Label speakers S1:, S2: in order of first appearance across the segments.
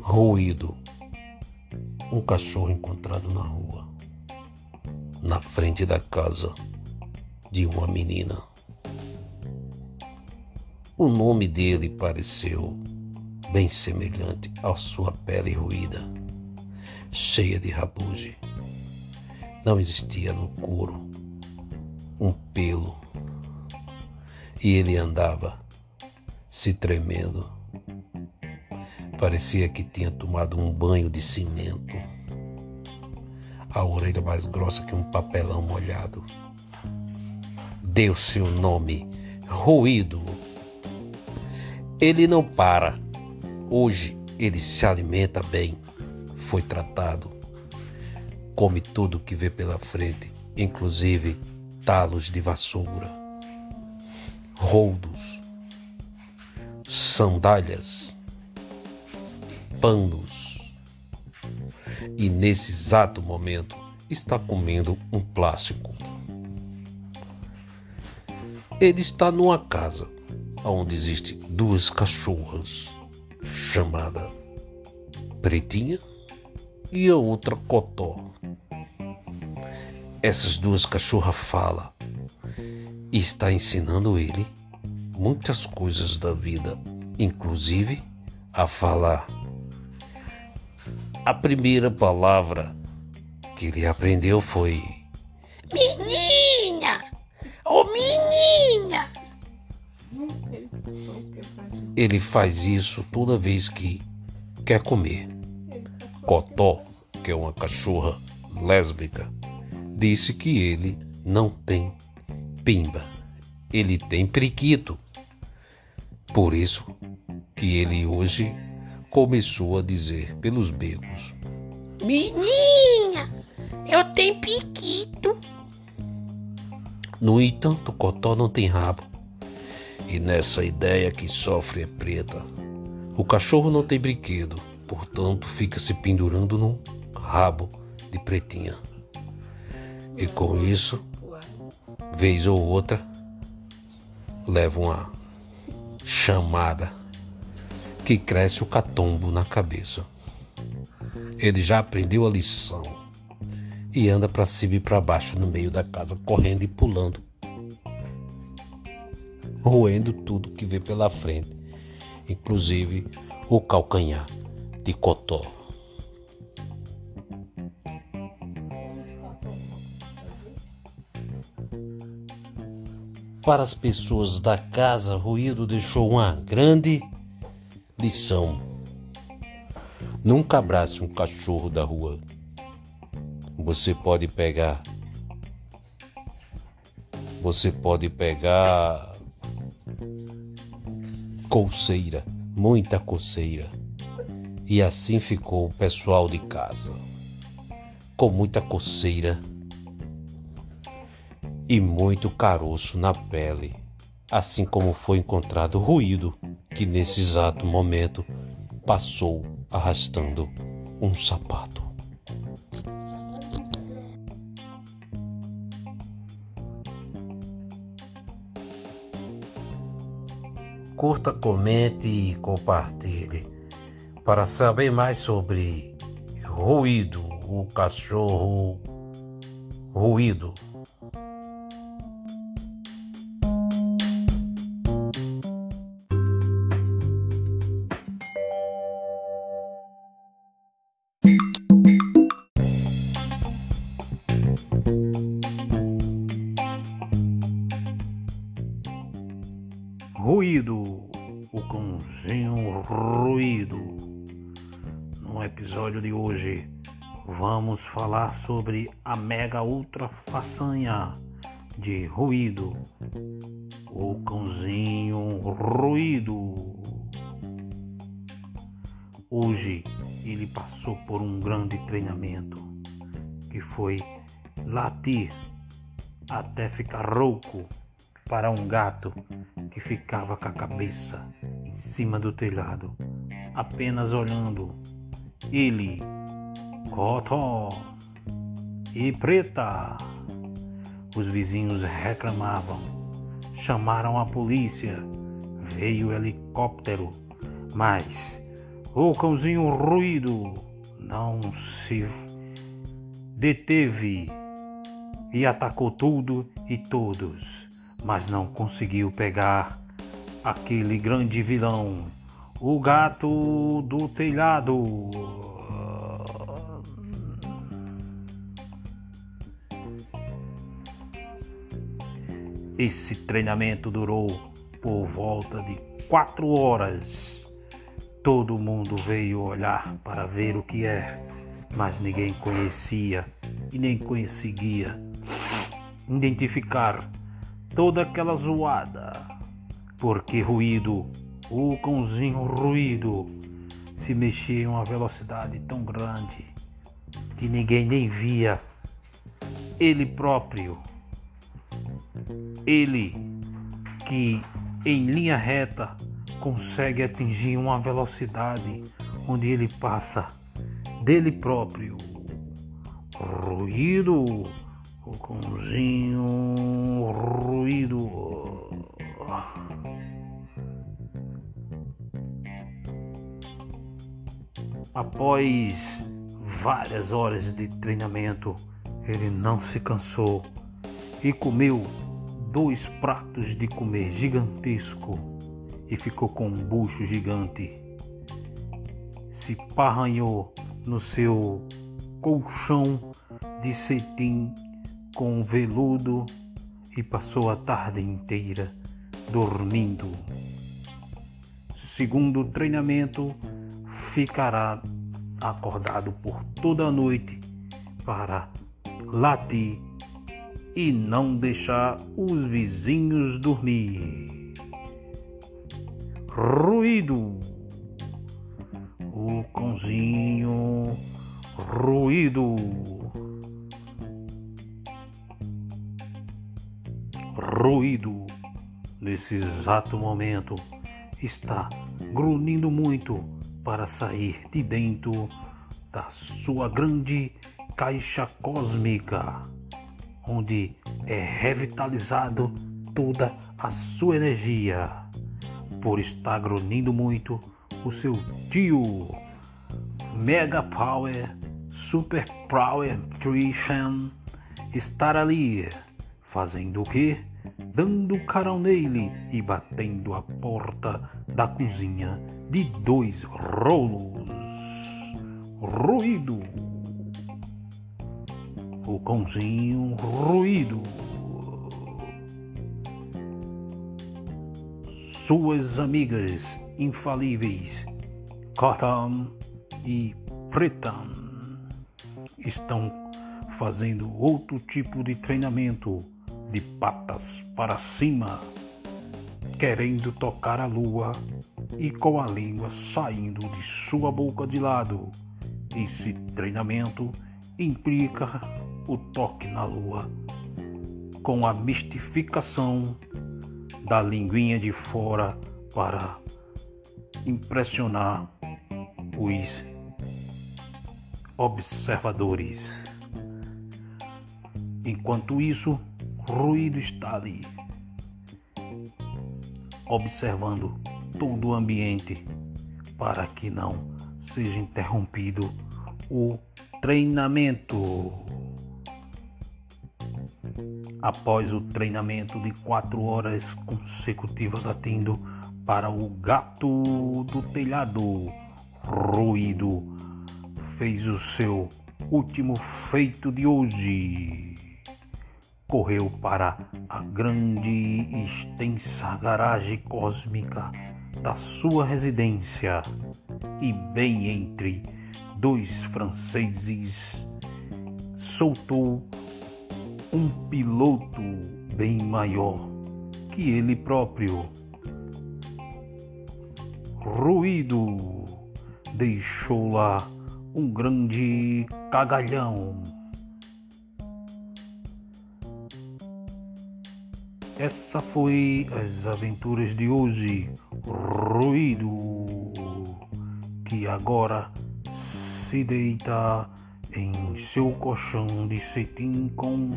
S1: Ruído. Um cachorro encontrado na rua, na frente da casa de uma menina. O nome dele pareceu bem semelhante à sua pele ruída, cheia de rabuge. Não existia no couro um pelo e ele andava se tremendo. Parecia que tinha tomado um banho de cimento. A orelha mais grossa que um papelão molhado. Deu seu nome, Ruído. Ele não para. Hoje ele se alimenta bem, foi tratado, come tudo que vê pela frente, inclusive talos de vassoura, roldos, sandálias, panos. E nesse exato momento está comendo um plástico. Ele está numa casa onde existem duas cachorras, chamada Pretinha e a outra Cotó. Essas duas cachorras falam e está ensinando ele muitas coisas da vida, inclusive a falar. A primeira palavra que ele aprendeu foi
S2: Menina! Ô oh, menina!
S1: Ele faz isso toda vez que quer comer. Cotó, que é uma cachorra lésbica, disse que ele não tem pimba, ele tem periquito. Por isso que ele hoje começou a dizer pelos becos:
S2: Menina, eu tenho periquito.
S1: No entanto, Cotó não tem rabo. E nessa ideia que sofre é preta. O cachorro não tem brinquedo, portanto fica se pendurando num rabo de pretinha. E com isso, vez ou outra, leva uma chamada que cresce o catombo na cabeça. Ele já aprendeu a lição e anda para cima e para baixo no meio da casa, correndo e pulando roendo tudo que vê pela frente, inclusive o calcanhar de Cotó. Para as pessoas da casa, Ruído deixou uma grande lição. Nunca abrace um cachorro da rua. Você pode pegar. Você pode pegar Coceira, muita coceira. E assim ficou o pessoal de casa, com muita coceira e muito caroço na pele, assim como foi encontrado o ruído que nesse exato momento passou arrastando um sapato. curta, comente e compartilhe. Para saber mais sobre ruído, o cachorro ruído. Ruído, o cãozinho ruído. No episódio de hoje, vamos falar sobre a mega ultra façanha de ruído. O cãozinho ruído. Hoje ele passou por um grande treinamento que foi latir até ficar rouco para um gato que ficava com a cabeça em cima do telhado, apenas olhando. Ele, Cotó e Preta. Os vizinhos reclamavam chamaram a polícia. Veio o helicóptero, mas o cãozinho ruído não se deteve e atacou tudo e todos, mas não conseguiu pegar aquele grande vilão, o gato do telhado. Esse treinamento durou por volta de quatro horas. Todo mundo veio olhar para ver o que é, mas ninguém conhecia e nem conseguia identificar toda aquela zoada. Porque ruído, o cãozinho ruído, se mexia em uma velocidade tão grande que ninguém nem via. Ele próprio ele que em linha reta consegue atingir uma velocidade onde ele passa dele próprio. Ruído, o cãozinho ruído. Após várias horas de treinamento, ele não se cansou e comeu dois pratos de comer gigantesco e ficou com um bucho gigante. Se parranhou no seu colchão de cetim com veludo e passou a tarde inteira dormindo. Segundo o treinamento, ficará acordado por toda a noite para latir e não deixar os vizinhos dormir. Ruído. O cãozinho ruído. Ruído. Nesse exato momento está grunhindo muito para sair de dentro da sua grande caixa cósmica onde é revitalizado toda a sua energia. Por estar grunhindo muito, o seu tio Mega Power Super Power Nutrition estar ali fazendo o que? Dando carão nele e batendo a porta da cozinha de dois rolos. Ruído o cãozinho ruído. Suas amigas infalíveis, Cotton e Pretan, estão fazendo outro tipo de treinamento de patas para cima, querendo tocar a lua e com a língua saindo de sua boca de lado. Esse treinamento implica o toque na lua, com a mistificação da linguinha de fora para impressionar os observadores. Enquanto isso, ruído está ali, observando todo o ambiente para que não seja interrompido o treinamento. Após o treinamento de quatro horas consecutivas latindo para o gato do telhado, Ruído fez o seu último feito de hoje. Correu para a grande e extensa garagem cósmica da sua residência e bem entre dois franceses soltou um piloto bem maior que ele próprio. Ruído deixou lá um grande cagalhão. Essa foi as aventuras de hoje. Ruído que agora se deita em seu colchão de cetim com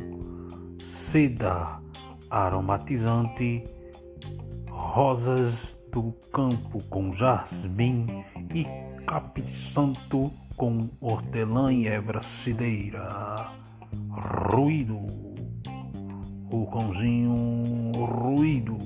S1: seda aromatizante, rosas do campo com jasmim e capim-santo com hortelã e erva cideira. Ruído o cãozinho ruído.